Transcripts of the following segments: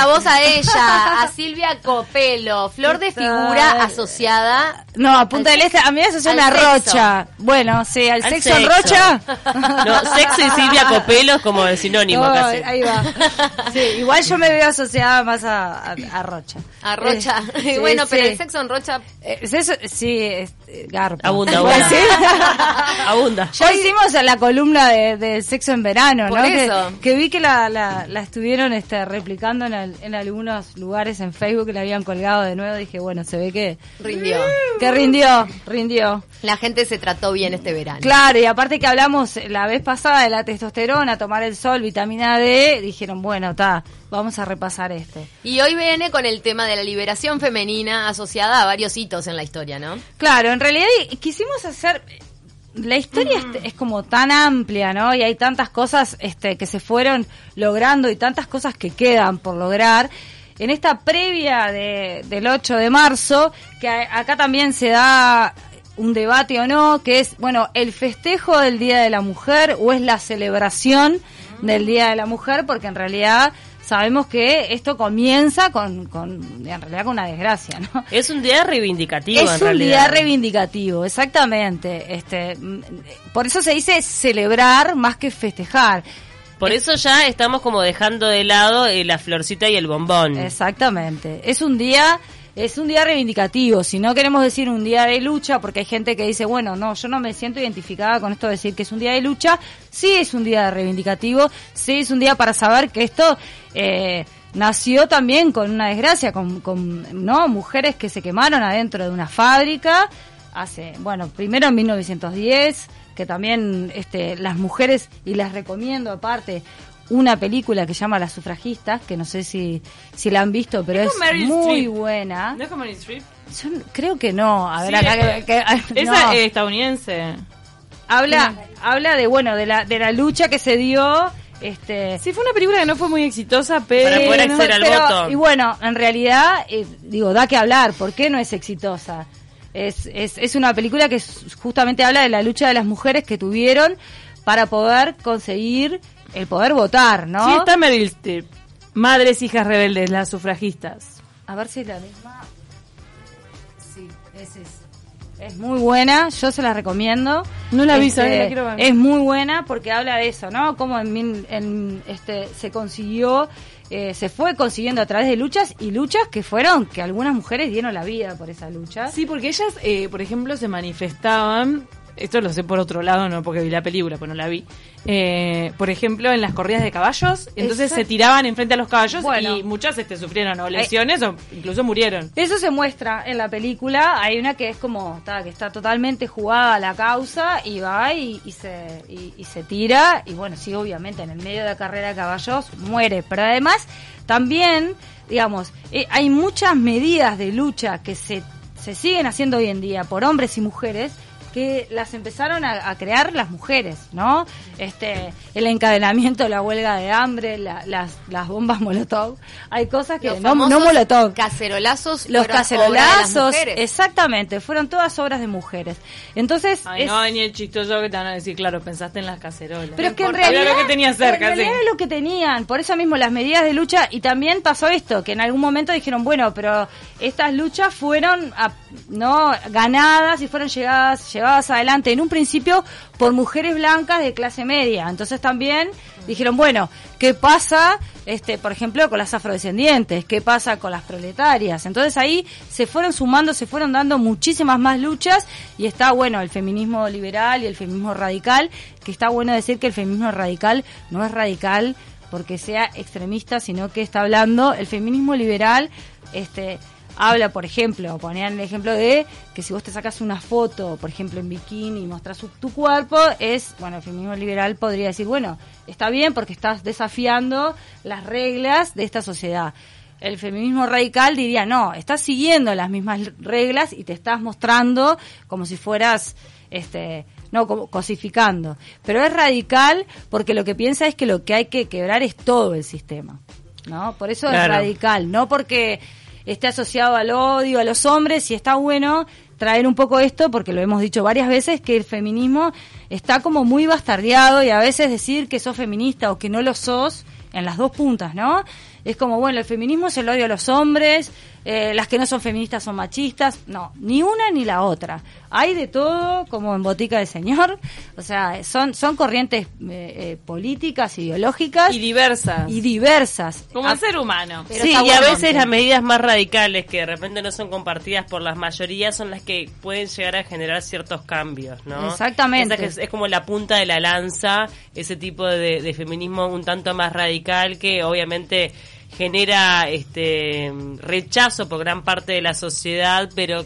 la voz a ella, a Silvia Copelo, flor de figura asociada. No, a Punta del Este, a mí me asocian a Rocha. Bueno, sí, al, sexo, en Rocha. No, sexo y Silvia Copelo es como el sinónimo casi. Ahí va. Sí, igual yo me veo asociada más a, a, Rocha. A Rocha. Eh, bueno, pero el sexo en Rocha. Eh, sí, es, eh, garpa. Abunda, abunda. abunda. Ya hicimos la columna de, sexo en verano, ¿no? Que, vi que la, la, estuvieron este, replicando en, en algunos lugares en Facebook la habían colgado de nuevo. Dije, bueno, se ve que. Rindió. Que rindió, rindió. La gente se trató bien este verano. Claro, y aparte que hablamos la vez pasada de la testosterona, tomar el sol, vitamina D, dijeron, bueno, está, vamos a repasar este. Y hoy viene con el tema de la liberación femenina asociada a varios hitos en la historia, ¿no? Claro, en realidad quisimos hacer la historia es, como tan amplia, ¿no? Y hay tantas cosas este, que se fueron logrando y tantas cosas que quedan por lograr. En esta previa de, del 8 de marzo, que acá también se da un debate o no, que es, bueno, el festejo del Día de la Mujer o es la celebración del Día de la Mujer, porque en realidad sabemos que esto comienza con, con en realidad con una desgracia, ¿no? Es un día reivindicativo, es un día reivindicativo, exactamente. Este, por eso se dice celebrar más que festejar. Por eso ya estamos como dejando de lado eh, la florcita y el bombón. Exactamente. Es un día es un día reivindicativo. Si no queremos decir un día de lucha, porque hay gente que dice, bueno, no, yo no me siento identificada con esto de decir que es un día de lucha, sí es un día reivindicativo, sí es un día para saber que esto eh, nació también con una desgracia, con, con no mujeres que se quemaron adentro de una fábrica hace, bueno, primero en 1910 que también este, las mujeres, y las recomiendo aparte, una película que se llama Las sufragistas, que no sé si, si la han visto, pero es, muy buena. ¿No es como Streep? Yo creo que no. A ver, acá, que, esa es estadounidense. Habla, habla de bueno, de la, de la lucha que se dio. Este, sí, fue una película que no fue muy exitosa, pero... Para poder acceder al voto. Y bueno, en realidad, eh, digo, da que hablar. ¿Por qué no es exitosa? Es, es, es una película que justamente habla de la lucha de las mujeres que tuvieron para poder conseguir el poder votar, ¿no? Sí, está Meryl Streep. Madres, hijas rebeldes, las sufragistas. A ver si es la misma. Sí, es Es muy buena, yo se la recomiendo. No la vi, este, la quiero ver. Es muy buena porque habla de eso, ¿no? Cómo en, en este se consiguió, eh, se fue consiguiendo a través de luchas y luchas que fueron, que algunas mujeres dieron la vida por esa lucha. Sí, porque ellas, eh, por ejemplo, se manifestaban esto lo sé por otro lado, no porque vi la película, pues no la vi. Eh, por ejemplo, en las corridas de caballos, entonces se tiraban enfrente a los caballos y muchas este, sufrieron o lesiones o incluso murieron. Eso se muestra en la película. Hay una que es como, está, que está totalmente jugada a la causa y va y, se, y, se tira. Y bueno, sí, obviamente, en el medio de la carrera de caballos muere. Pero además, también, digamos, eh, hay muchas medidas de lucha que se, se siguen haciendo hoy en día por hombres y mujeres que las empezaron a, crear las mujeres, ¿no? Este, el encadenamiento, la huelga de hambre, las, las bombas molotov, hay cosas que no, no molotov, cacerolazos, los cacerolazos, exactamente, fueron todas obras de mujeres. Entonces, Ay, no ni el chistoso que te van a decir, claro, pensaste en las cacerolas. Pero es que en realidad, lo que tenía cerca, en lo que tenían, por eso mismo las medidas de lucha y también pasó esto, que en algún momento dijeron, bueno, pero estas luchas fueron no ganadas y fueron llegadas llevadas adelante en un principio por mujeres blancas de clase media. Entonces también dijeron, bueno, ¿qué pasa, este, por ejemplo, con las afrodescendientes? ¿Qué pasa con las proletarias? Entonces ahí se fueron sumando, se fueron dando muchísimas más luchas y está bueno el feminismo liberal y el feminismo radical, que está bueno decir que el feminismo radical no es radical porque sea extremista, sino que está hablando el feminismo liberal, este habla, por ejemplo, ponían el ejemplo de que si vos te sacas una foto, por ejemplo, en bikini y mostras tu cuerpo, es, bueno, el feminismo liberal podría decir, bueno, está bien porque estás desafiando las reglas de esta sociedad. El feminismo radical diría, no, estás siguiendo las mismas reglas y te estás mostrando como si fueras, este, no, como cosificando. Pero es radical porque lo que piensa es que lo que hay que quebrar es todo el sistema. ¿No? Por eso es radical, no porque esté asociado al odio a los hombres y está bueno traer un poco esto porque lo hemos dicho varias veces que el feminismo está como muy bastardeado y a veces decir que sos feminista o que no lo sos en las dos puntas, ¿no? es como, bueno, el feminismo es el odio a los hombres, eh, las que no son feministas son machistas. No, ni una ni la otra. Hay de todo, como en Botica del Señor. O sea, son, son corrientes eh, eh, políticas, ideológicas. Y diversas. Y diversas. Como el ser humano. sí, y a veces las medidas más radicales que de repente no son compartidas por las mayorías son las que pueden llegar a generar ciertos cambios, ¿no? Exactamente. Es, como la punta de la lanza, ese tipo de feminismo un tanto más radical que obviamente genera este rechazo por gran parte de la sociedad, pero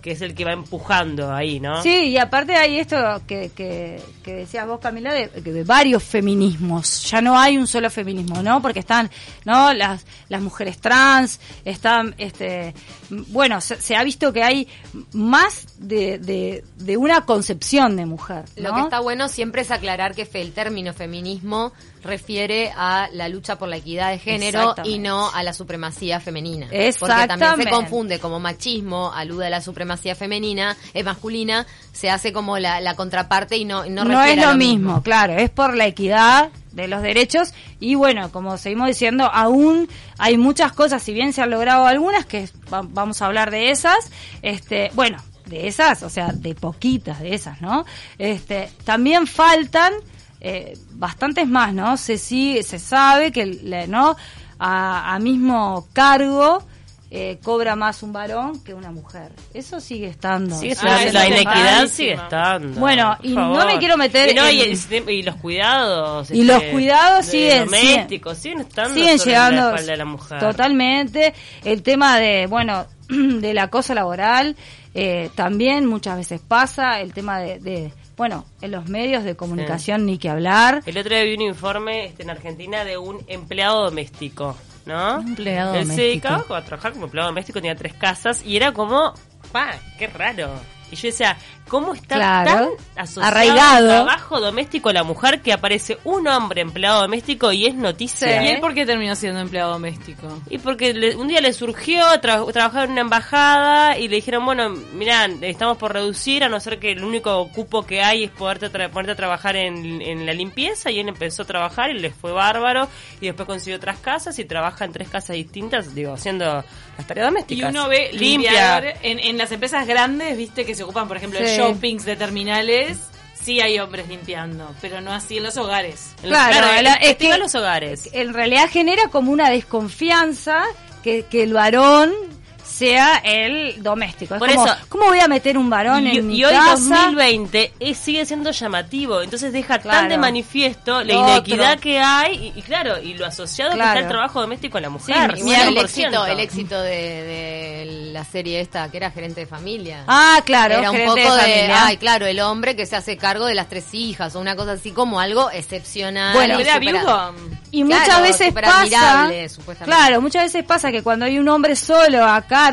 que es el que va empujando ahí, ¿no? Sí, y aparte hay esto que, que, decías vos, Camila, de, de, varios feminismos. Ya no hay un solo feminismo, ¿no? Porque están, ¿no? Las, las mujeres trans, están, este, bueno, se, ha visto que hay más de, de, una concepción de mujer. Lo que está bueno siempre es aclarar que el término feminismo refiere a la lucha por la equidad de género y no a la supremacía femenina. Porque también se confunde como machismo, alude a la supremacía femenina, es masculina, se hace como la, contraparte y no no, no es lo, mismo, claro, es por la equidad de los derechos y bueno, como seguimos diciendo, aún hay muchas cosas, si bien se han logrado algunas, que vamos a hablar de esas, este, bueno, de esas, o sea, de poquitas de esas, ¿no? Este, también faltan eh, bastantes más, ¿no? Se sí, se sabe que, ¿no? A, a mismo cargo eh, cobra más un varón que una mujer. Eso sigue estando. la inequidad sigue estando. Bueno, y no me quiero meter y, y, los cuidados. Y los este, cuidados siguen. Domésticos, siguen, estando siguen llegando. La de la mujer. Totalmente. El tema de, bueno, de la cosa laboral eh, también muchas veces pasa. El tema de, bueno, en los medios de comunicación ni que hablar. El otro día vi un informe este, en Argentina de un empleado doméstico ¿no? empleado Él se dedicaba a trabajar como empleado doméstico, tenía tres casas y era como, pa, qué raro. Y yo decía, ¿cómo está tan asociado arraigado. trabajo doméstico a la mujer que aparece un hombre empleado doméstico y es noticia? ¿Y él por qué terminó siendo empleado doméstico? Y porque un día le surgió trabajar en una embajada y le dijeron, bueno, mira, estamos por reducir, a no ser que el único cupo que hay es poderte ponerte a trabajar en, en la limpieza. Y él empezó a trabajar y le fue bárbaro. Y después consiguió otras casas y trabaja en tres casas distintas, digo, haciendo las tareas domésticas. Y uno ve limpia en, en las empresas grandes, viste que se ocupan, por ejemplo, de shoppings de terminales, sí hay hombres limpiando, pero no así en los hogares. claro, es que en los hogares. En realidad genera como una desconfianza que, que el varón sea el doméstico. Por eso, ¿cómo voy a meter un varón en mi casa? Y hoy 2020 es, sigue siendo llamativo, entonces deja tan de manifiesto la inequidad que hay y, claro, y lo asociado que está el trabajo doméstico a la mujer. el éxito, el éxito de, la serie esta que era gerente de familia. Ah, claro, era un poco de, ay, claro, el hombre que se hace cargo de las tres hijas o una cosa así como algo excepcional. Bueno, era viudo. Y muchas veces pasa, claro, muchas veces pasa que cuando hay un hombre solo acá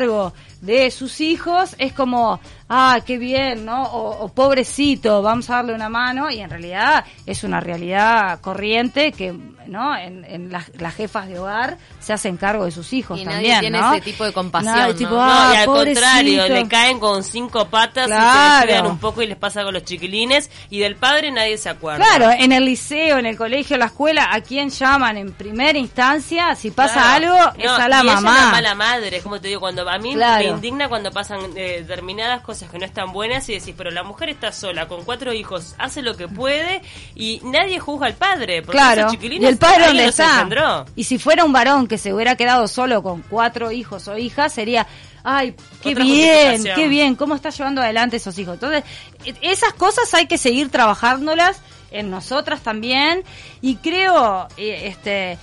de sus hijos es como ah, qué bien, ¿no? O, pobrecito, vamos a darle una mano, y en realidad es una realidad corriente que, ¿no? En, las, jefas de hogar se hacen cargo de sus hijos y también, nadie tiene ese tipo de compasión, tipo, ah, y al contrario, le caen con cinco patas y se un poco y les pasa con los chiquilines, y del padre nadie se acuerda. Claro, en el liceo, en el colegio, en la escuela, ¿a quién llaman en primera instancia? Si pasa algo, es a la mamá. Es una mala madre, como te digo, cuando a mí me indigna cuando pasan eh, determinadas cosas que no están buenas y decís, pero la mujer está sola, con cuatro hijos, hace lo que puede y nadie juzga al padre. Porque claro, y el padre dónde está. Y si fuera un varón que se hubiera quedado solo con cuatro hijos o hijas, sería ay, qué bien, qué bien, cómo está llevando adelante esos hijos. Entonces, e, esas cosas hay que seguir trabajándolas en nosotras también y creo eh, este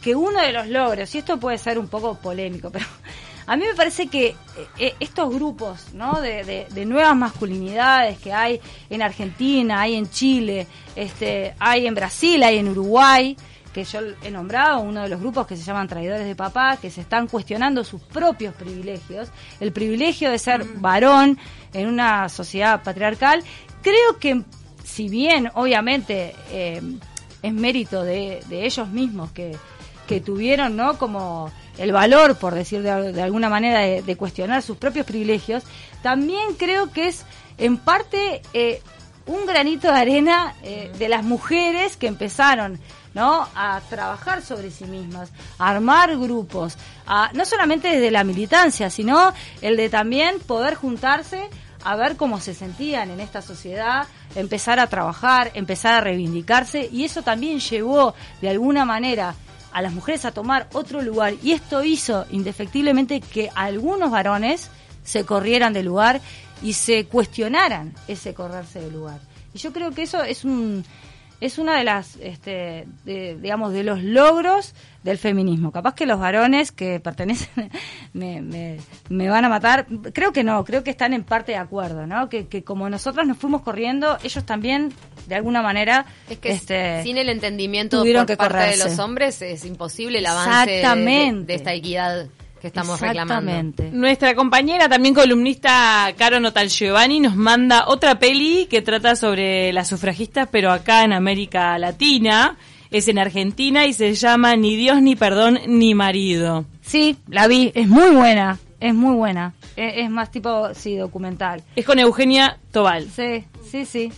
que uno de los logros, y esto puede ser un poco polémico, pero a mí me parece que eh, eh, estos grupos ¿no? de, nuevas masculinidades que hay en Argentina, hay en Chile, este, hay en Brasil, hay en Uruguay, que yo he nombrado, uno de los grupos que se llaman traidores de papá, que se están cuestionando sus propios privilegios, el privilegio de ser mm. varón en una sociedad patriarcal, creo que si bien obviamente eh, es mérito de, ellos mismos que, que tuvieron, ¿no? Como el valor, por decir de, alguna manera, de, cuestionar sus propios privilegios, también creo que es en parte eh, un granito de arena eh, de las mujeres que empezaron ¿no? A trabajar sobre sí mismas, a armar grupos, a, no solamente desde la militancia, sino el de también poder juntarse a ver cómo se sentían en esta sociedad, empezar a trabajar, empezar a reivindicarse y eso también llevó de alguna manera a las mujeres a tomar otro lugar y esto hizo indefectiblemente que algunos varones se corrieran del lugar y se cuestionaran ese correrse del lugar. Y yo creo que eso es un es una de las, este, digamos, de los logros del feminismo. Capaz que los varones que pertenecen me, me, van a matar. Creo que no, creo que están en parte de acuerdo, ¿no? Que, que como nosotros nos fuimos corriendo, ellos también, de alguna manera, es que este, sin el entendimiento por parte de los hombres es imposible el avance de esta equidad que estamos reclamando. Nuestra compañera, también columnista Caro Notal Giovanni, nos manda otra peli que trata sobre las sufragistas, pero acá en América Latina. Es en Argentina y se llama Ni Dios, ni perdón, ni marido. Sí, la vi, es muy buena, es muy buena. Es, es más tipo, sí, documental. Es con Eugenia Tobal. Sí, sí, sí.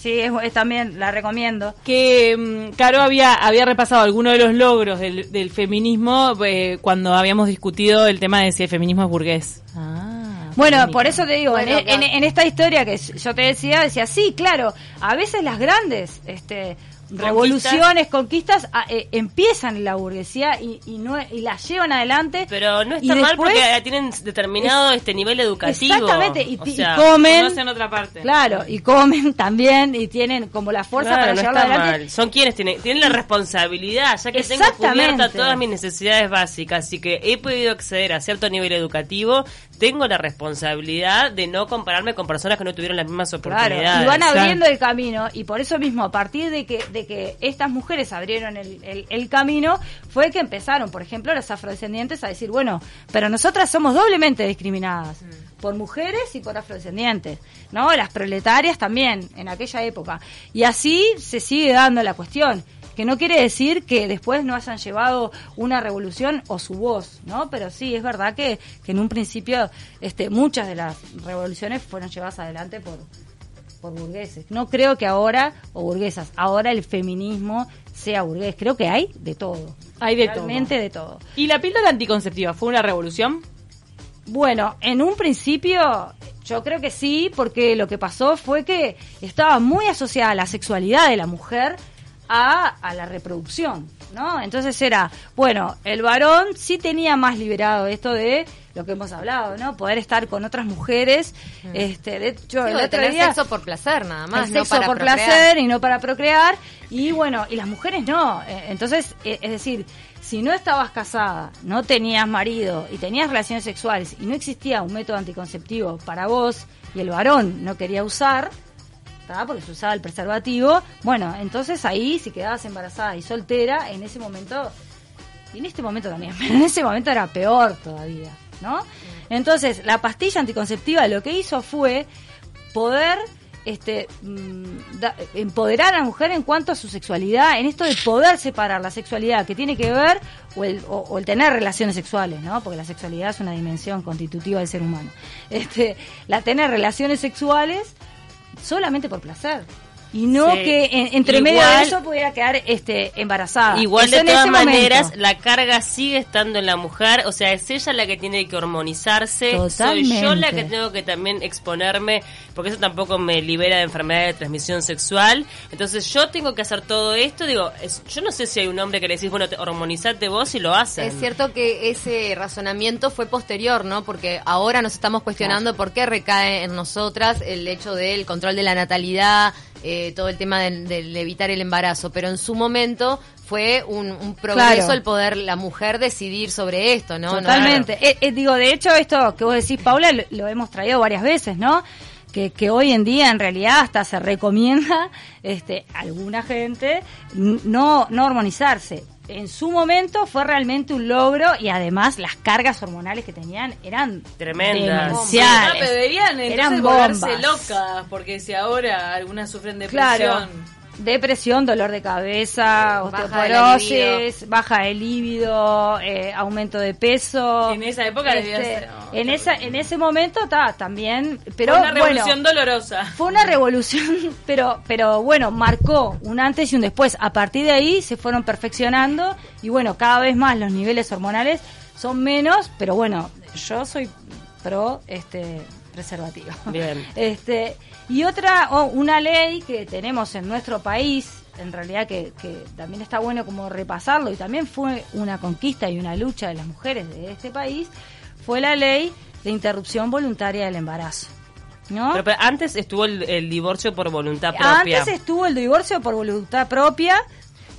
Sí, es, también la recomiendo. Que mm, Caro había, había repasado algunos de los logros del, feminismo eh, cuando habíamos discutido el tema de si el feminismo es burgués. Ah, bueno, por eso te digo, en, esta historia que yo te decía, decía, sí, claro, a veces las grandes este, revoluciones, conquistas, ah, eh, empiezan en la burguesía y, y, no, y las llevan adelante. Pero no está mal porque tienen determinado este nivel educativo. Exactamente, y, comen. otra parte. Claro, y comen también y tienen como la fuerza para llevarlo adelante. Son quienes tienen, tienen la responsabilidad, ya que tengo cubiertas todas mis necesidades básicas, así que he podido acceder a cierto nivel educativo, tengo la responsabilidad de no compararme con personas que no tuvieron las mismas oportunidades. y van abriendo el camino y por eso mismo, a partir de que, de que estas mujeres abrieron el, el, camino, fue que empezaron, por ejemplo, las afrodescendientes a decir, bueno, pero nosotras somos doblemente discriminadas. Mm. por mujeres y por afrodescendientes, ¿no? Las proletarias también en aquella época. Y así se sigue dando la cuestión que no quiere decir que después no hayan llevado una revolución o su voz, ¿no? Pero sí, es verdad que, que en un principio este, muchas de las revoluciones fueron llevadas adelante por, por burgueses. No creo que ahora, o burguesas, ahora el feminismo sea burgués. Creo que hay de todo. Hay de Realmente de todo. ¿Y la píldora anticonceptiva fue una revolución? Bueno, en un principio yo creo que sí, porque lo que pasó fue que estaba muy asociada a la sexualidad de la mujer a, la reproducción, ¿no? Entonces era, bueno, el varón sí tenía más liberado esto de lo que hemos hablado, ¿no? Poder estar con otras mujeres, mm. este, de hecho, el tener sexo por placer nada más, no sexo por placer y no para procrear, y bueno, y las mujeres no, eh, entonces, eh, es decir, si no estabas casada, no tenías marido y tenías relaciones sexuales y no existía un método anticonceptivo para vos y el varón no quería usar, porque se usaba el preservativo, bueno, entonces ahí si quedabas embarazada y soltera, en ese momento, y en este momento también, pero en ese momento era peor todavía, ¿no? Entonces, la pastilla anticonceptiva lo que hizo fue poder este, mm, empoderar a la mujer en cuanto a su sexualidad, en esto de poder separar la sexualidad que tiene que ver o el, o el, tener relaciones sexuales, ¿no? Porque la sexualidad es una dimensión constitutiva del ser humano. Este, la tener relaciones sexuales solamente por placer y no que entre medio de eso pudiera quedar este embarazada. Igual de todas maneras la carga sigue estando en la mujer, o sea, es ella la que tiene que hormonizarse, soy yo la que tengo que también exponerme, porque eso tampoco me libera de enfermedad de transmisión sexual. Entonces yo tengo que hacer todo esto, digo, yo no sé si hay un hombre que le decís, bueno, te, hormonizate vos y lo hace. Es cierto que ese razonamiento fue posterior, ¿no? Porque ahora nos estamos cuestionando por qué recae en nosotras el hecho del control de la natalidad, eh, todo el tema de, evitar el embarazo, pero en su momento fue un, progreso el poder la mujer decidir sobre esto, ¿no? Totalmente. Eh, eh, digo, de hecho, esto que vos decís, Paula, lo, hemos traído varias veces, ¿no? Que, que, hoy en día en realidad hasta se recomienda este alguna gente no no hormonizarse en su momento fue realmente un logro y además las cargas hormonales que tenían eran tremendas. deberían eran volverse locas porque si ahora algunas sufren depresión. Depresión, dolor de cabeza, osteoporosis, baja de líbido, eh, aumento de peso. En esa época este, en esa en ese momento está también, pero fue una revolución dolorosa. Fue una revolución, pero pero bueno, marcó un antes y un después. A partir de ahí se fueron perfeccionando y bueno, cada vez más los niveles hormonales son menos, pero bueno, yo soy pro este preservativo. Bien. Este, y otra, una ley que tenemos en nuestro país, en realidad que, que, también está bueno como repasarlo, y también fue una conquista y una lucha de las mujeres de este país, fue la ley de interrupción voluntaria del embarazo. ¿No? Pero, antes estuvo el, divorcio por voluntad propia. Antes estuvo el divorcio por voluntad propia,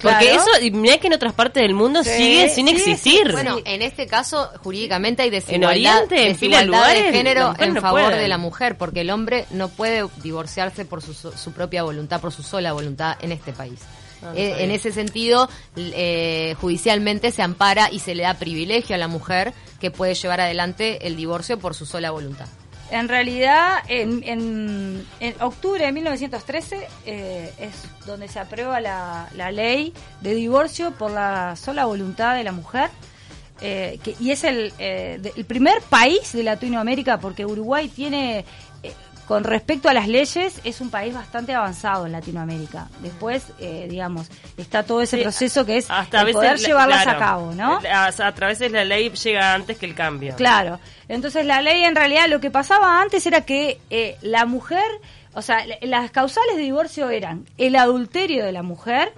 porque eso, mirá que en otras partes del mundo sigue sin existir. Bueno, en este caso, jurídicamente hay desigualdad, en de género en favor de la mujer, porque el hombre no puede divorciarse por su, su propia voluntad, por su sola voluntad en este país. Ah, eh, en ese sentido, eh, judicialmente se ampara y se le da privilegio a la mujer que puede llevar adelante el divorcio por su sola voluntad. En realidad, en, en, octubre de 1913 eh, es donde se aprueba la, ley de divorcio por la sola voluntad de la mujer. Eh, que, y es el, eh, el primer país de Latinoamérica, porque Uruguay tiene con respecto a las leyes, es un país bastante avanzado en Latinoamérica. Después, eh, digamos, está todo ese proceso que es hasta poder llevarlas a cabo, ¿no? A, través de la ley llega antes que el cambio. Claro. Entonces, la ley en realidad lo que pasaba antes era que eh, la mujer, o sea, las causales de divorcio eran el adulterio de la mujer,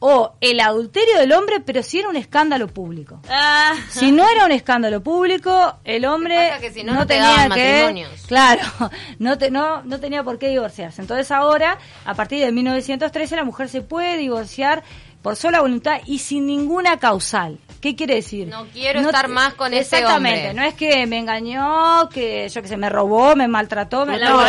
o el adulterio del hombre, pero si era un escándalo público. Ah. Si no era un escándalo público, el hombre no, tenía que, claro, no, no, no tenía por qué divorciarse. Entonces ahora, a partir de 1913, la mujer se puede divorciar por sola voluntad y sin ninguna causal. ¿Qué quiere decir? No quiero estar más con ese hombre. Exactamente, no es que me engañó, que yo que sé, me robó, me maltrató, me no,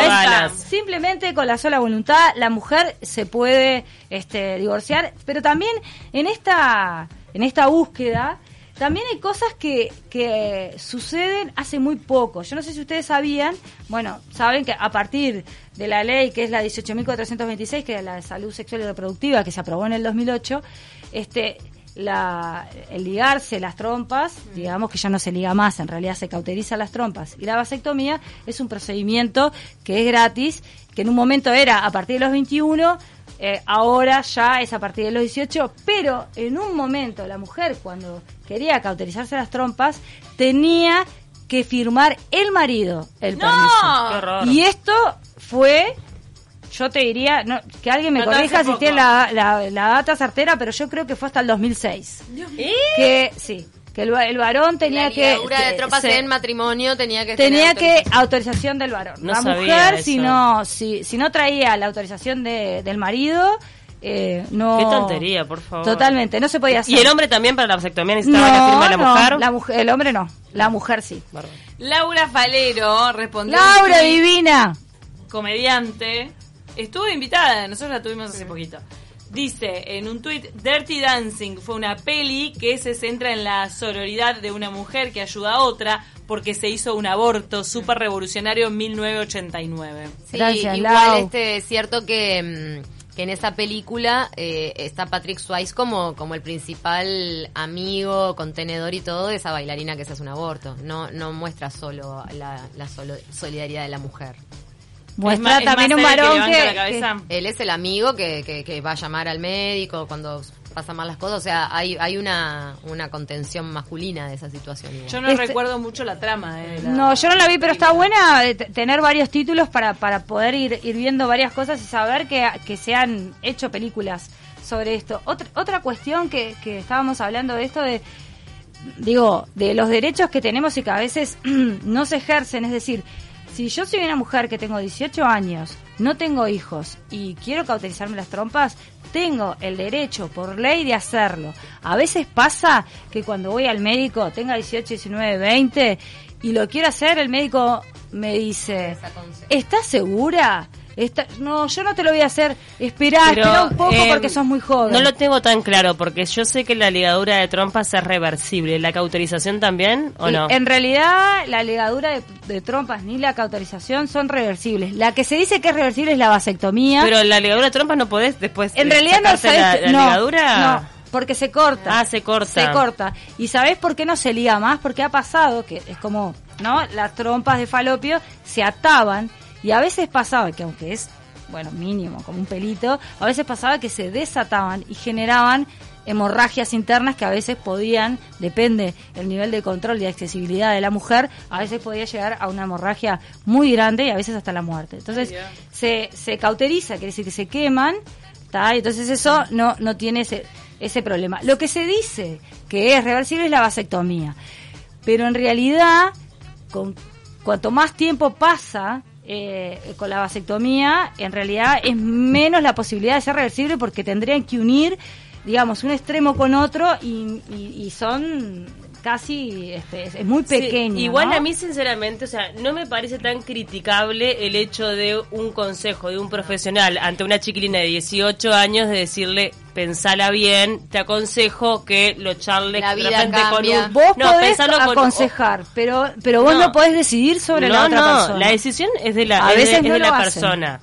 simplemente con la sola voluntad la mujer se puede este, divorciar, pero también en esta en esta búsqueda también hay cosas que, que suceden hace muy poco. Yo no sé si ustedes sabían, bueno, saben que a partir de la ley que es la 18.426, que es la de salud sexual y reproductiva, que se aprobó en el 2008, este, la, el ligarse las trompas, digamos que ya no se liga más, en realidad se cauteriza las trompas, y la vasectomía es un procedimiento que es gratis, que en un momento era a partir de los 21, eh, ahora ya es a partir de los 18, pero en un momento la mujer cuando quería cauterizarse las trompas tenía que firmar el marido el permiso. Y esto fue yo te diría, no, que alguien me corrija si tiene la, la, data certera, pero yo creo que fue hasta el 2006. Que sí, que el, el varón tenía que de tropas en matrimonio tenía que tenía que autorización del varón. la mujer si no si, si no traía la autorización de, del marido eh, no qué tontería por favor. Totalmente no se podía hacer y el hombre también para la vasectomía necesitaba la firma de la mujer la mujer el hombre no la mujer sí. Laura Falero respondió Laura divina. Comediante. Estuvo invitada, nosotros la tuvimos hace poquito. Dice en un tuit, Dirty Dancing fue una peli que se centra en la sororidad de una mujer que ayuda a otra porque se hizo un aborto súper revolucionario en 1989. Sí, igual este, es cierto que, mm, que en esa película eh, está Patrick Swayze como, como el principal amigo, contenedor y todo de esa bailarina que se hace un aborto. No, no muestra solo la, la solidaridad de la mujer. Muestra también un varón que, Él es el amigo que, que, va a llamar al médico cuando pasan mal las cosas. O sea, hay, hay una, una contención masculina de esa situación. Yo no este- recuerdo mucho la trama. Eh, no, yo no la vi, pero está buena eh, tener varios títulos para, para poder ir, ir viendo varias cosas y saber que, que se han hecho películas sobre esto. Otra, otra cuestión que, que estábamos hablando de esto de digo, de los derechos que tenemos y que a veces no se ejercen, es decir, si yo soy una mujer que tengo 18 años, no tengo hijos y quiero cauterizarme las trompas, tengo el derecho por ley de hacerlo. A veces pasa que cuando voy al médico, tenga 18, 19, 20 y lo quiero hacer, el médico me dice, ¿estás segura? No, yo no te lo voy a hacer, esperar, espera un poco porque em, sos muy joven. No lo tengo tan claro, porque yo sé que la ligadura de trompas es reversible. ¿La cauterización también o no? En realidad, la ligadura de, trompas ni la cauterización son reversibles. La que se dice que es reversible es la vasectomía. Pero la ligadura de trompas no podés después. En realidad no sabes. La, ligadura. No porque se corta. Ah, se corta. Se corta. ¿Y sabés por qué no se liga más? Porque ha pasado que es como, ¿no? Las trompas de falopio se ataban y a veces pasaba que aunque es, bueno, mínimo, como un pelito, a veces pasaba que se desataban y generaban hemorragias internas que a veces podían, depende el nivel de control y accesibilidad de la mujer, a veces podía llegar a una hemorragia muy grande y a veces hasta la muerte. Entonces se, se cauteriza, quiere decir que se queman, ¿está? entonces eso no, no tiene ese ese problema. Lo que se dice que es reversible es la vasectomía, pero en realidad, con, cuanto más tiempo pasa eh, con la vasectomía, en realidad es menos la posibilidad de ser reversible porque tendrían que unir, digamos, un extremo con otro y, y son casi este, es muy pequeño. igual a mí, sinceramente, o sea, no me parece tan criticable el hecho de un consejo de un profesional ante una chiquilina de 18 años de decirle, pensala bien, te aconsejo que lo charles la vida con un... Vos podés aconsejar, pero pero vos no, podés decidir sobre la otra persona. No, la decisión es de la, es de, la persona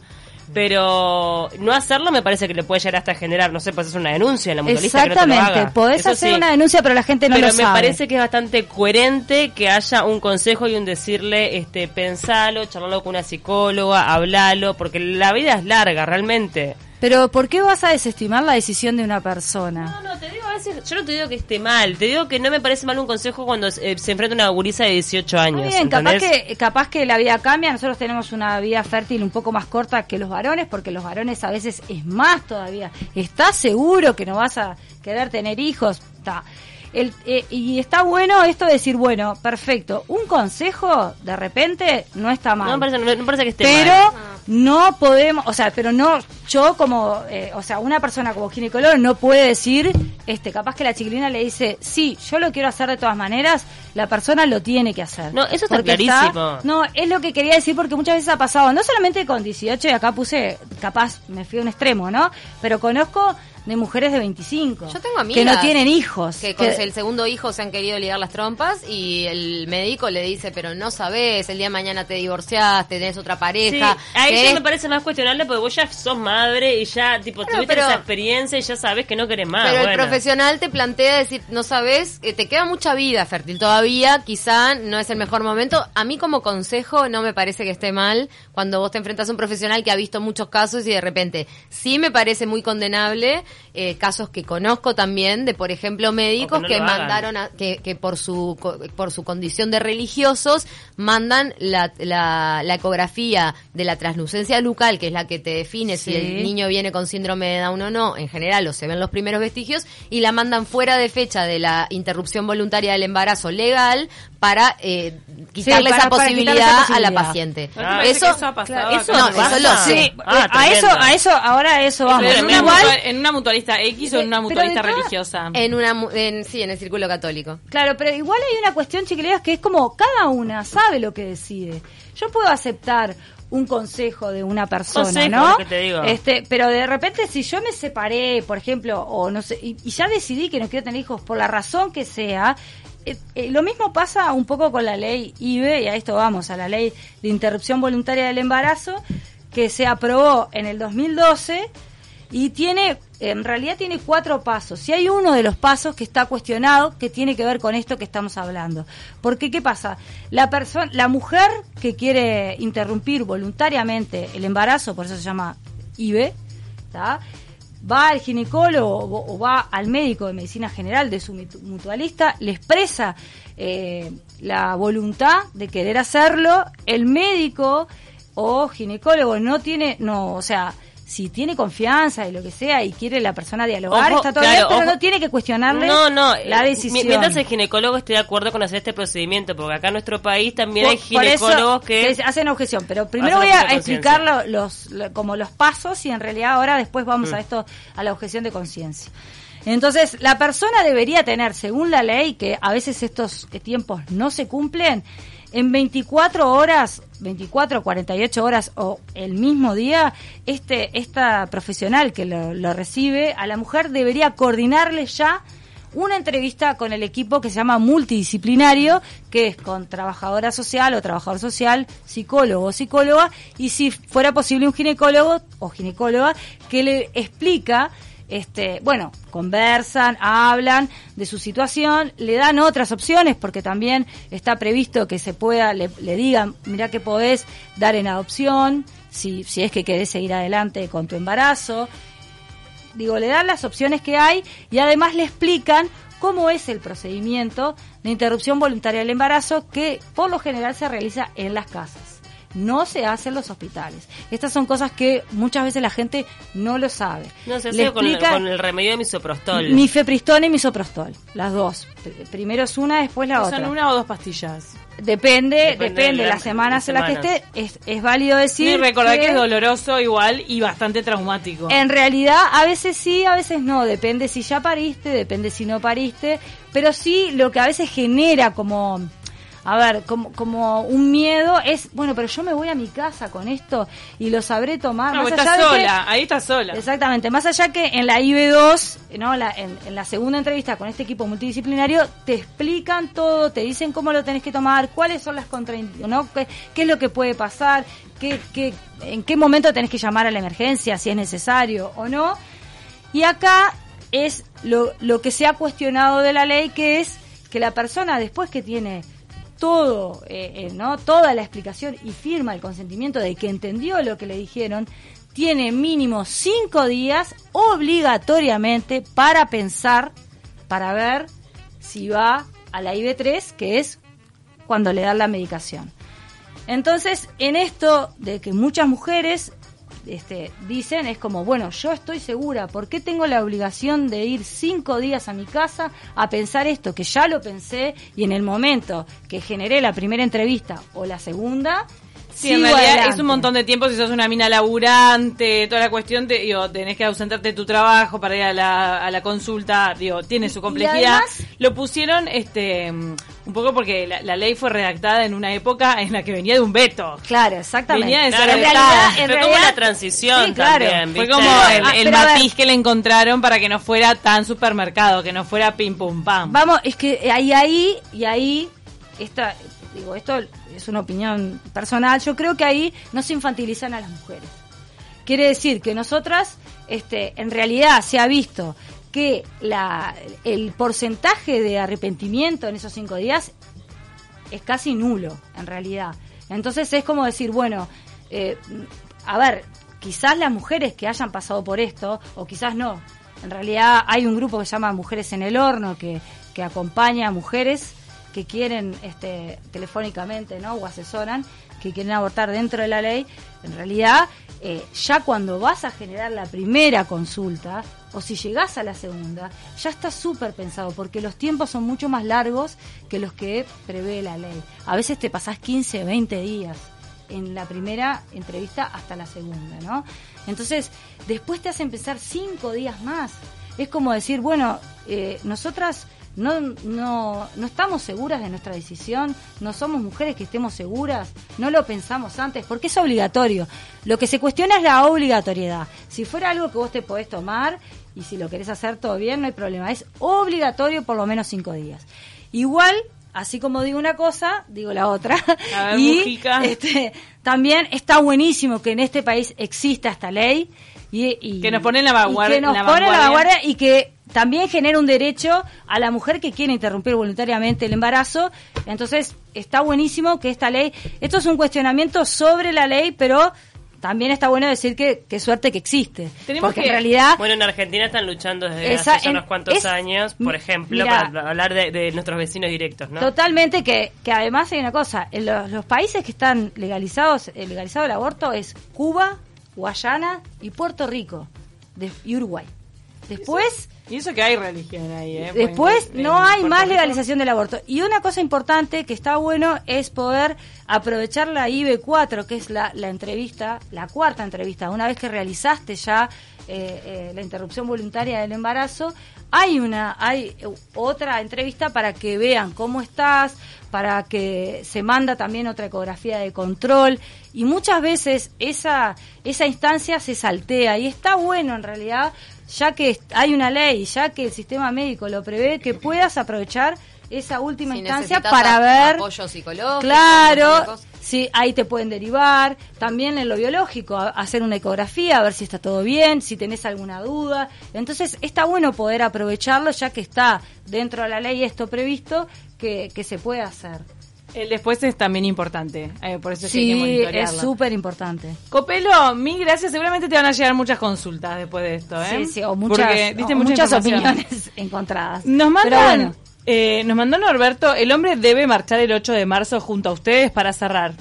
pero no hacerlo me parece que le puede llegar hasta generar, no sé, pues es una denuncia en la mutualista Exactamente, que no podés hacer una denuncia, pero la gente no lo sabe. Pero me parece que es bastante coherente que haya un consejo y un decirle, este, pensalo, charlalo con una psicóloga, hablalo, porque la vida es larga, realmente. Pero ¿por qué vas a desestimar la decisión de una persona? No, no, te digo a veces, yo no te digo que esté mal, te digo que no me parece mal un consejo cuando se, eh, enfrenta una gurisa de 18 años. bien, capaz que, capaz que la vida cambia, nosotros tenemos una vida fértil un poco más corta que los varones, porque los varones a veces es más todavía. ¿Estás seguro que no vas a querer tener hijos? Está. El, eh, y está bueno esto de decir, bueno, perfecto, un consejo de repente no está mal. No me parece, no, parece que esté pero no podemos, o sea, pero no, yo como, eh, o sea, una persona como ginecólogo no puede decir, este, capaz que la chiquilina le dice, sí, yo lo quiero hacer de todas maneras, la persona lo tiene que hacer. No, eso está clarísimo. no, es lo que quería decir porque muchas veces ha pasado, no solamente con 18, y acá puse, capaz me fui a un extremo, ¿no? Pero conozco de mujeres de 25. Yo tengo amigas que no tienen hijos. Que con el segundo hijo se han querido ligar las trompas y el médico le dice, pero no sabes, el día de mañana te divorciaste, tenés otra pareja. Sí, a eso me parece más cuestionable porque vos ya sos madre y ya tipo tuviste esa experiencia y ya sabes que no querés más. Pero el profesional te plantea decir, no sabes, eh, te queda mucha vida fértil todavía, quizá no es el mejor momento. A mí como consejo no me parece que esté mal cuando vos te enfrentas a un profesional que ha visto muchos casos y de repente sí me parece muy condenable eh, casos que conozco también de, por ejemplo, médicos que, mandaron, a, que, que por su por su condición de religiosos mandan la, la, ecografía de la translucencia lucal, que es la que te define si el niño viene con síndrome de Down o no, en general o se ven los primeros vestigios, y la mandan fuera de fecha de la interrupción voluntaria del embarazo legal para eh, quitarle, esa posibilidad a la paciente. Ah, eso, eso, ha pasado eso, no, eso lo sé. Ah, a eso, a eso, ahora eso vamos. En una, igual, en una mutualista X o en una mutualista religiosa. En una, en, sí, en el círculo católico. Claro, pero igual hay una cuestión, chiquillas, que es como cada una sabe lo que decide. Yo puedo aceptar un consejo de una persona, ¿no? Este, pero de repente si yo me separé, por ejemplo, o no sé, y, y, ya decidí que no quiero tener hijos por la razón que sea, eh, lo mismo pasa un poco con la ley IBE, y a esto vamos, a la ley de interrupción voluntaria del embarazo, que se aprobó en el 2012 y tiene, en realidad tiene cuatro pasos. Si hay uno de los pasos que está cuestionado, que tiene que ver con esto que estamos hablando. Porque, ¿qué pasa? La la mujer que quiere interrumpir voluntariamente el embarazo, por eso se llama IBE, ¿está? Va al ginecólogo o va al médico de medicina general de su mutualista, le expresa eh, la voluntad de querer hacerlo, el médico o ginecólogo no tiene, no, o sea, si tiene confianza y lo que sea y quiere la persona dialogar, está todo bien, pero no tiene que cuestionarle no, no, la decisión. Mientras el ginecólogo esté de acuerdo con hacer este procedimiento, porque acá en nuestro país también hay ginecólogos que, hacen objeción, pero primero voy a explicar los, como los pasos y en realidad ahora después vamos a mm. esto, a la objeción de conciencia. Entonces, la persona debería tener, según la ley, que a veces estos tiempos no se cumplen, en 24 horas, 24, 48 horas o el mismo día, este, esta profesional que lo, lo recibe a la mujer debería coordinarle ya una entrevista con el equipo que se llama multidisciplinario, que es con trabajadora social o trabajador social, psicólogo o psicóloga, y si fuera posible un ginecólogo o ginecóloga que le explica este, bueno, conversan, hablan de su situación, le dan otras opciones porque también está previsto que se pueda, le, digan, mira que podés dar en adopción, si, si es que querés seguir adelante con tu embarazo, digo, le dan las opciones que hay y además le explican cómo es el procedimiento de interrupción voluntaria del embarazo que por lo general se realiza en las casas no se hace en los hospitales. Estas son cosas que muchas veces la gente no lo sabe. No se hace con, el, remedio de misoprostol. Mifepristol y misoprostol, las dos. Primero es una, después la otra. ¿Son una o dos pastillas? Depende, depende, de las semanas en las que esté, es, es válido decir. Y recordar que, es doloroso igual y bastante traumático. En realidad, a veces sí, a veces no, depende si ya pariste, depende si no pariste, pero sí lo que a veces genera como a ver, como, como un miedo es, bueno, pero yo me voy a mi casa con esto y lo sabré tomar. No, más sola, ahí está sola. Exactamente, más allá que en la IB2, ¿no? La, en, la segunda entrevista con este equipo multidisciplinario, te explican todo, te dicen cómo lo tenés que tomar, cuáles son las contraindicaciones, ¿no? ¿Qué, ¿Qué, es lo que puede pasar, qué, qué, en qué momento tenés que llamar a la emergencia, si es necesario o no. Y acá es lo, lo que se ha cuestionado de la ley, que es que la persona después que tiene todo, eh, eh, ¿no? toda la explicación y firma el consentimiento de que entendió lo que le dijeron, tiene mínimo cinco días obligatoriamente para pensar, para ver si va a la IB3, que es cuando le dan la medicación. Entonces, en esto de que muchas mujeres este, dicen es como, bueno, yo estoy segura, ¿por qué tengo la obligación de ir cinco días a mi casa a pensar esto? Que ya lo pensé y en el momento que generé la primera entrevista o la segunda, Sí, en realidad es un montón de tiempo si sos una mina laburante, toda la cuestión, de, digo, tenés que ausentarte de tu trabajo para ir a la, a la consulta, digo, tiene su complejidad. Lo pusieron este un poco porque la, ley fue redactada en una época en la que venía de un veto. Claro, exactamente. Venía de ser en realidad, fue como la transición también, Fue como el, ah, matiz que le encontraron para que no fuera tan supermercado, que no fuera pim pum pam. Vamos, es que ahí ahí y ahí esta digo, esto es una opinión personal, yo creo que ahí no se infantilizan a las mujeres. Quiere decir que nosotras, este, en realidad se ha visto que la, el porcentaje de arrepentimiento en esos cinco días es casi nulo, en realidad. Entonces es como decir, bueno, eh, a ver, quizás las mujeres que hayan pasado por esto, o quizás no, en realidad hay un grupo que se llama Mujeres en el Horno, que, que acompaña a mujeres que quieren este, telefónicamente ¿no? o asesoran que quieren abortar dentro de la ley, en realidad eh, ya cuando vas a generar la primera consulta o si llegás a la segunda, ya está súper pensado porque los tiempos son mucho más largos que los que prevé la ley. A veces te pasás 15, 20 días en la primera entrevista hasta la segunda, ¿no? Entonces, después te hace empezar cinco días más. Es como decir, bueno, eh, nosotras no, no, no estamos seguras de nuestra decisión, no somos mujeres que estemos seguras, no lo pensamos antes, porque es obligatorio. Lo que se cuestiona es la obligatoriedad. Si fuera algo que vos te podés tomar y si lo querés hacer todo bien, no hay problema. Es obligatorio por lo menos cinco días. Igual, así como digo una cosa, digo la otra. y este, también está buenísimo que en este país exista esta ley. Y, que nos pone la vanguardia. que nos pone la vanguardia y que también genera un derecho a la mujer que quiere interrumpir voluntariamente el embarazo. Entonces, está buenísimo que esta ley, esto es un cuestionamiento sobre la ley, pero también está bueno decir que, qué suerte que existe. porque en realidad... Bueno, en Argentina están luchando desde hace unos cuantos años, por ejemplo, para hablar de, nuestros vecinos directos, ¿no? Totalmente, que, que además hay una cosa, en los, países que están legalizados, eh, legalizado el aborto es Cuba, Guayana y Puerto Rico y Uruguay. Después Y eso que hay religión ahí, ¿eh? Después no hay más legalización del aborto. Y una cosa importante que está bueno es poder aprovechar la IB4, que es la, la entrevista, la cuarta entrevista. Una vez que realizaste ya eh, eh, la interrupción voluntaria del embarazo, hay una, hay otra entrevista para que vean cómo estás, para que se manda también otra ecografía de control y muchas veces esa esa instancia se saltea y está bueno en realidad ya que hay una ley, ya que el sistema médico lo prevé, que puedas aprovechar esa última instancia para ver apoyo psicológico claro sí ahí te pueden derivar también en lo biológico hacer una ecografía a ver si está todo bien si tenés alguna duda. Entonces está bueno poder aprovecharlo ya que está dentro de la ley esto previsto que, que se puede hacer el después es también importante, eh, por eso sí, es súper importante. Copelo, mil gracias. Seguramente te van a llegar muchas consultas después de esto, ¿eh? Sí, sí, o muchas, muchas opiniones encontradas. Nos mandan, eh, nos mandó Norberto, el hombre debe marchar el 8 de marzo junto a ustedes para cerrar.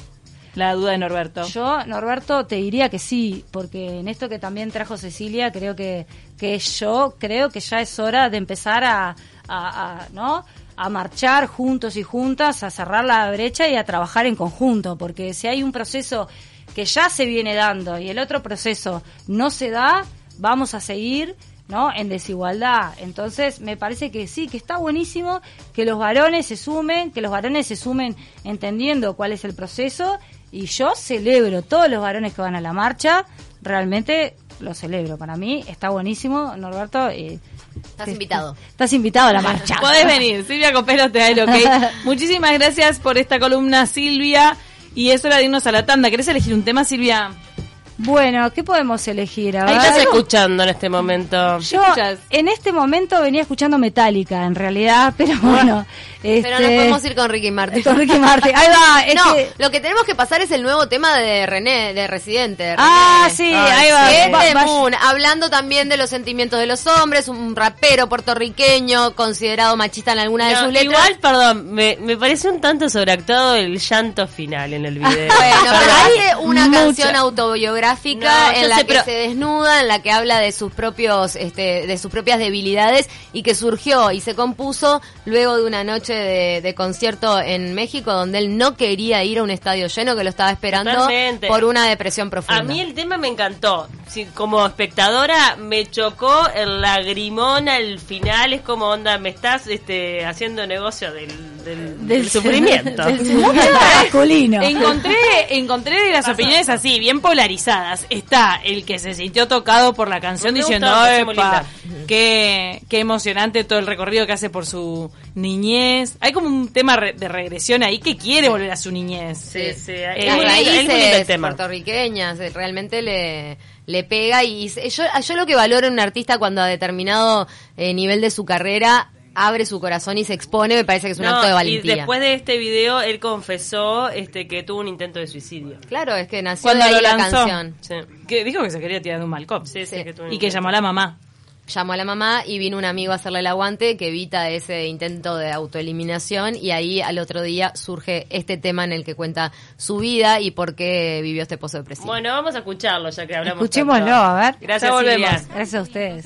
La duda de Norberto. Yo, Norberto, te diría que sí, porque en esto que también trajo Cecilia, creo que, que yo creo que ya es hora de empezar a, a ¿no? A marchar juntos y juntas, a cerrar la brecha y a trabajar en conjunto, porque si hay un proceso que ya se viene dando y el otro proceso no se da, vamos a seguir ¿no? en desigualdad. Entonces, me parece que sí, que está buenísimo que los varones se sumen, que los varones se sumen entendiendo cuál es el proceso y yo celebro todos los varones que van a la marcha, realmente lo celebro. Para mí está buenísimo, Norberto. Eh, Estás invitado. Estás invitado a la marcha. Podés venir. Silvia Copero te da el ok. Muchísimas gracias por esta columna, Silvia. Y es hora de irnos a la tanda. ¿Querés elegir un tema, Silvia? Bueno, ¿qué podemos elegir? ¿Qué estás escuchando en este momento? Yo en este momento venía escuchando Metallica, en realidad, pero bueno. Pero nos este, podemos ir con Ricky Martin. Con Ricky Martin. Ahí va. no, lo que tenemos que pasar es el nuevo tema de René, de Residente. Ah, sí, ahí va. hablando también de los sentimientos de los hombres, un rapero puertorriqueño considerado machista en alguna de sus letras. Igual, perdón, me, me parece un tanto sobreactuado el llanto final en el video. bueno, pero hace una canción autobiográfica en la que se desnuda, en la que habla de sus propios, este, de sus propias debilidades y que surgió y se compuso luego de una noche de, concierto en México donde él no quería ir a un estadio lleno, que lo estaba esperando por una depresión profunda. A mí el tema me encantó. como espectadora me chocó el lagrimón al final. Es como, onda, me estás este, haciendo negocio del, del, sufrimiento. masculino. encontré, encontré las opiniones así, bien polarizadas. Está el que se sintió tocado por la canción diciendo, qué, qué emocionante todo el recorrido que hace por su niñez hay como un tema de regresión ahí que quiere volver a su niñez. Sí, sí. Eh, raíces puertorriqueñas, eh, realmente le, le pega y yo, yo lo que valoro en un artista cuando a determinado eh, nivel de su carrera abre su corazón y se expone, me parece que es un acto de valentía. Y después de este video, él confesó este que tuvo un intento de suicidio. Claro, es que nació de ahí la canción. Que dijo que se quería tirar de un malcop. y que llamó a la mamá llamó a la mamá y vino un amigo a hacerle el aguante que evita ese intento de autoeliminación y ahí al otro día surge este tema en el que cuenta su vida y por qué vivió este pozo depresivo. Bueno, vamos a escucharlo ya que hablamos. Escuchémoslo, a ver. Gracias, Silvia. Gracias a ustedes.